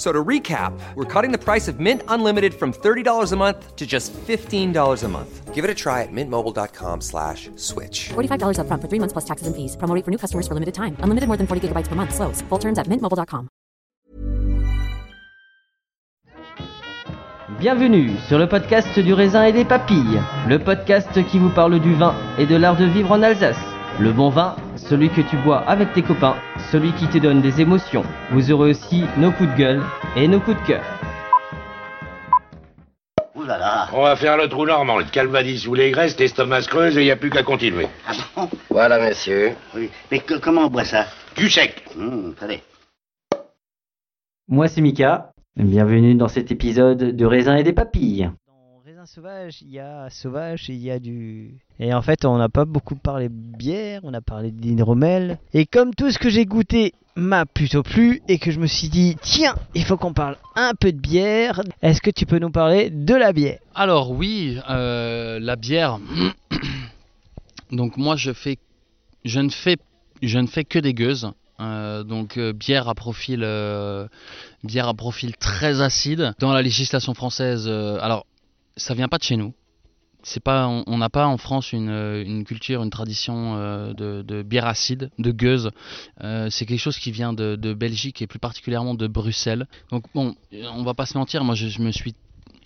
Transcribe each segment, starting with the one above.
F- So to recap, we're cutting the price of Mint Unlimited from $30 a month to just $15 a month. Give it a try at mintmobile.com slash switch. $45 upfront for three months plus taxes and fees. Promo rate for new customers for limited time. Unlimited more than 40 gigabytes per month. Slows. Full terms at mintmobile.com. Bienvenue sur le podcast du raisin et des papilles, le podcast qui vous parle du vin et de l'art de vivre en Alsace. Le bon vin, celui que tu bois avec tes copains, celui qui te donne des émotions. Vous aurez aussi nos coups de gueule et nos coups de cœur. Ouh là là On va faire le trou normand, le calvadis sous les graisses, l'estomac se creuse et il n'y a plus qu'à continuer. Ah bon? Voilà, messieurs. Oui. Mais que- comment on boit ça? Du sec. Hum, Attendez. Moi c'est Mika, bienvenue dans cet épisode de raisin et des papilles. Sauvage, il y a Sauvage et il y a du... Et en fait, on n'a pas beaucoup parlé bière, on a parlé d'hydromel. Et comme tout ce que j'ai goûté m'a plutôt plu et que je me suis dit, tiens, il faut qu'on parle un peu de bière, est-ce que tu peux nous parler de la bière? Alors oui, euh, la bière. donc moi je fais, je ne fais, je ne fais que des gueuses. Euh, donc euh, bière à profil, bière à profil très acide. Dans la législation française, alors ça vient pas de chez nous. C'est pas, on n'a pas en France une, euh, culture, une tradition euh, de, bière acide, de gueuse. Euh, c'est quelque chose qui vient de, Belgique et plus particulièrement de Bruxelles. Donc bon, on va pas se mentir, moi je, me suis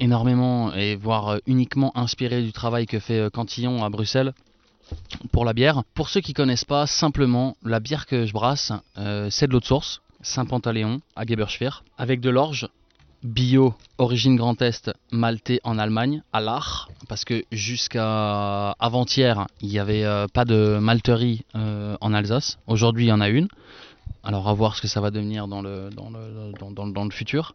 énormément et voire uniquement inspiré du travail que fait Cantillon à Bruxelles pour la bière. Pour ceux qui connaissent pas, simplement la bière que je brasse, c'est de l'eau de source, Saint-Pantaléon à Geberschwer, avec de l'orge bio, origine Grand Est, maltais en Allemagne, à l'Ar, parce que jusqu'à avant-hier, il n'y avait euh, pas de malterie euh, en Alsace. Aujourd'hui, il y en a une. Alors à voir ce que ça va devenir dans le, dans le, dans, dans- dans le futur.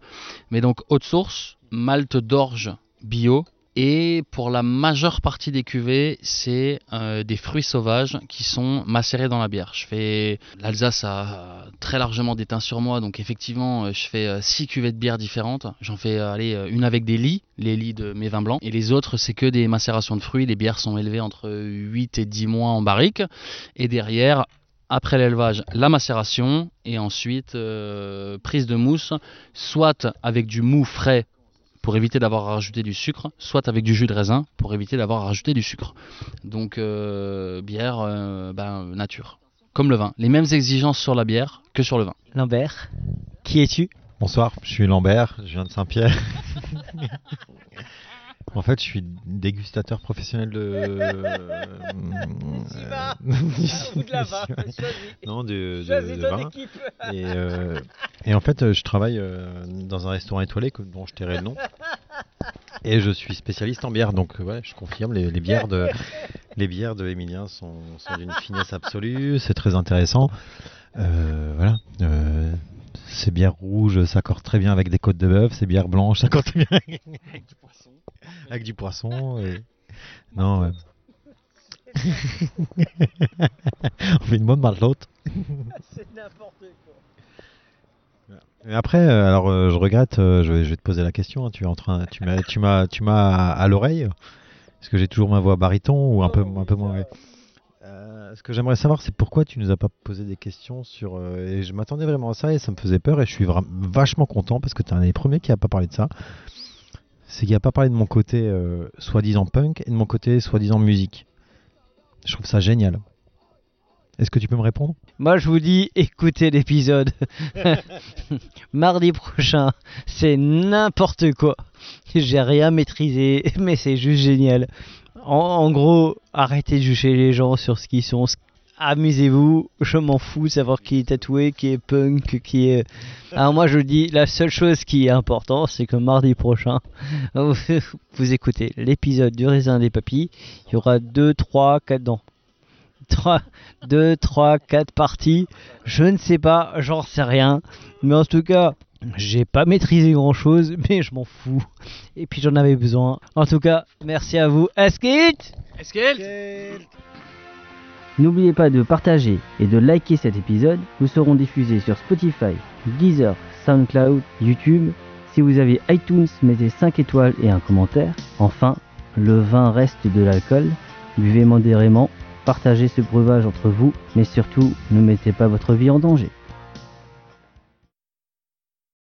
Mais donc haute source, malte d'orge bio. Et pour la majeure partie des cuvées, c'est euh, des fruits sauvages qui sont macérés dans la bière. Je fais l'Alsace a très largement des teints sur moi, donc effectivement, euh, je fais 6 cuvées de bière différentes. J'en fais euh, allez, euh, une avec des lits, les lits de mes vins blancs, et les autres c'est que des macérations de fruits. Les bières sont élevées entre 8 et 10 mois en barrique, et derrière après l'élevage, la macération et ensuite euh, prise de mousse, soit avec du mou frais pour éviter d'avoir à rajouter du sucre, soit avec du jus de raisin pour éviter d'avoir à rajouter du sucre. Donc euh, bière euh, ben, nature, comme le vin. Les mêmes exigences sur la bière que sur le vin. Lambert, qui es-tu? Bonsoir, je suis Lambert, je viens de Saint-Pierre. en fait, je suis dégustateur professionnel de. euh, Non, de, de- de vin. Et, euh, et en fait, je travaille euh, dans un restaurant étoilé que- dont je tairai le nom. Et je suis spécialiste en bière, donc ouais, je confirme, les, les bières de les bières de Emilien sont, sont d'une finesse absolue, c'est très intéressant. Euh, voilà. euh, ces bières rouges s'accordent très bien avec des côtes de bœuf, ces bières blanches s'accordent très bien avec du poisson. Avec du poisson et... Non, ouais. On fait une bonne marlotte. C'est n'importe quoi. Et après, euh, alors euh, je regrette, euh, je, vais, je vais te poser la question. hein, tu es en train, tu m'as, tu m'as, tu m'as à, à l'oreille. Est-ce que j'ai toujours ma voix baryton ou un peu, un peu moins. Euh, Ce que j'aimerais savoir, c'est pourquoi tu nous as pas posé des questions sur. euh, et je m'attendais vraiment à ça et ça me faisait peur et je suis vachement content parce que tu es un des premiers qui a pas parlé de ça. C'est qu'il a pas parlé de mon côté euh, soi-disant punk et de mon côté soi-disant musique. Je trouve ça génial. Est-ce que tu peux me répondre? Moi, je vous dis, écoutez l'épisode. Mardi prochain, c'est n'importe quoi. J'ai rien maîtrisé, mais c'est juste génial. En, gros, arrêtez de juger les gens sur ce qu'ils sont. Amusez-vous, je m'en fous de savoir qui est tatoué, qui est punk, qui est... Alors moi je dis, la seule chose qui est importante, c'est que mardi prochain, vous, vous écoutez l'épisode du raisin des papilles. Il y aura 2, 3, 4 dents. 3, 2, 3, 4 parties. Je ne sais pas, j'en sais rien. Mais en tout cas, j'ai pas maîtrisé grand chose, mais je m'en fous. Et puis j'en avais besoin. En tout cas, merci à vous. Est-ce que N'oubliez pas de partager et de liker cet épisode. Nous serons diffusés sur Spotify, Deezer, SoundCloud, YouTube. Si vous avez iTunes, mettez 5 étoiles et un commentaire. Enfin, le vin reste de l'alcool. Buvez modérément, partagez ce breuvage entre vous, mais surtout ne mettez pas votre vie en danger.